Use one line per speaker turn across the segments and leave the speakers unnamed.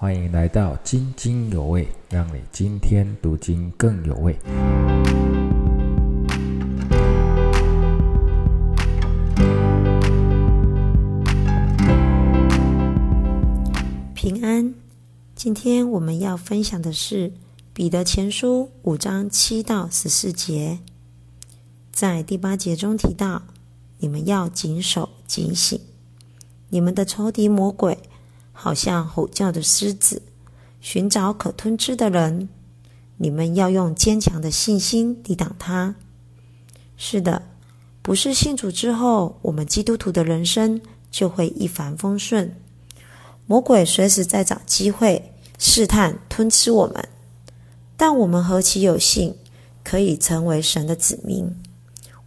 欢迎来到津津有味，让你今天读经更有味。
平安，今天我们要分享的是《彼得前书》五章七到十四节。在第八节中提到，你们要谨守警醒，你们的仇敌魔鬼。好像吼叫的狮子，寻找可吞吃的人。你们要用坚强的信心抵挡他。是的，不是信主之后，我们基督徒的人生就会一帆风顺。魔鬼随时在找机会试探吞吃我们。但我们何其有幸，可以成为神的子民。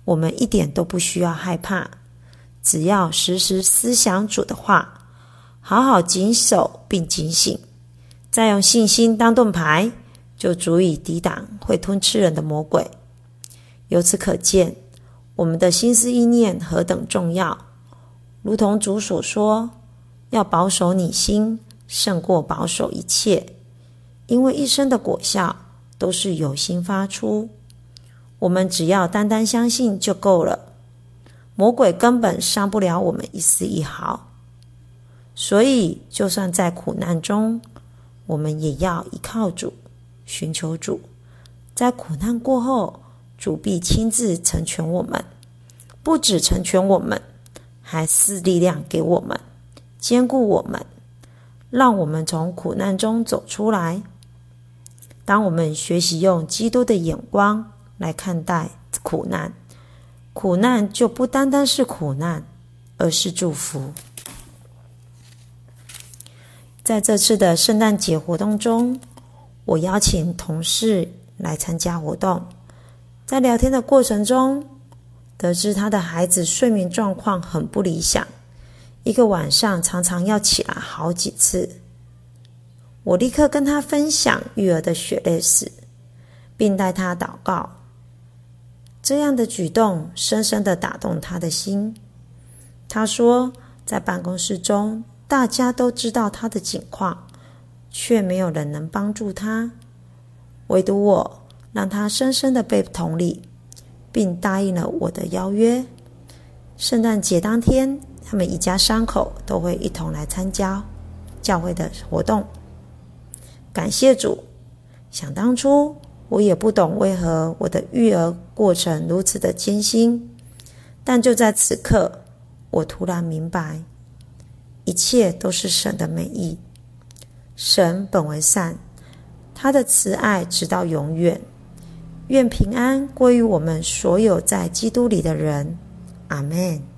我们一点都不需要害怕，只要时时思想主的话。好好谨守并警醒，再用信心当盾牌，就足以抵挡会吞吃人的魔鬼。由此可见，我们的心思意念何等重要。如同主所说，要保守你心，胜过保守一切，因为一生的果效都是由心发出。我们只要单单相信就够了，魔鬼根本伤不了我们一丝一毫。所以，就算在苦难中，我们也要依靠主，寻求主。在苦难过后，主必亲自成全我们，不止成全我们，还赐力量给我们，兼顾我们，让我们从苦难中走出来。当我们学习用基督的眼光来看待苦难，苦难就不单单是苦难，而是祝福。在这次的圣诞节活动中，我邀请同事来参加活动。在聊天的过程中，得知他的孩子睡眠状况很不理想，一个晚上常常要起来好几次。我立刻跟他分享育儿的血泪史，并带他祷告。这样的举动深深的打动他的心。他说，在办公室中。大家都知道他的境况，却没有人能帮助他，唯独我让他深深的被同理，并答应了我的邀约。圣诞节当天，他们一家三口都会一同来参加教会的活动。感谢主！想当初我也不懂为何我的育儿过程如此的艰辛，但就在此刻，我突然明白。一切都是神的美意。神本为善，他的慈爱直到永远。愿平安归于我们所有在基督里的人。阿门。